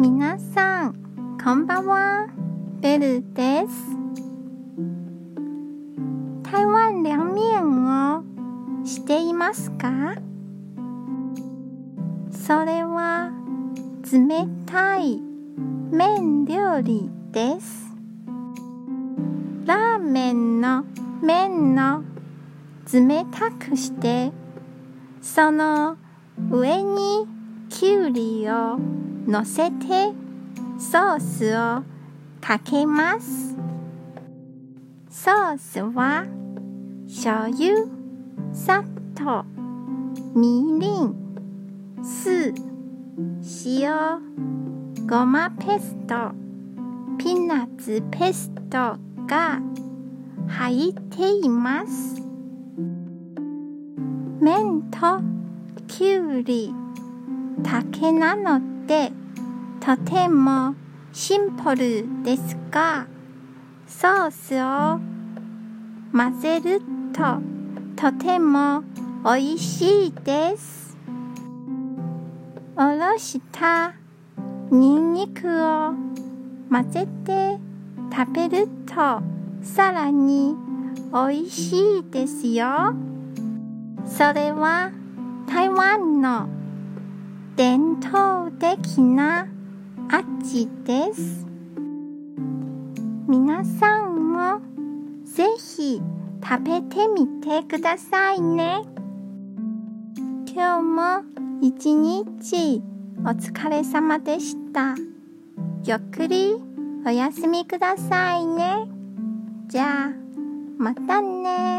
皆さん、こんばんは。ベルです。台湾凉面をしていますか？それは冷たい麺料理です。ラーメンの麺の冷たくして、その上にきゅうりを乗せてソースをかけます。ソースは醤油、砂糖、みりん、酢、塩、ごまペースト、ピーナッツペーストが入っています。麺ときゅうり、竹なのでとてもシンプルですがソースを混ぜるととても美味しいです。おろしたニンニクを混ぜて食べるとさらに美味しいですよ。それは台湾の的な味です。皆さんもぜひ食べてみてくださいね。今日も一日お疲れ様でした。ゆっくりお休みくださいね。じゃあ、またね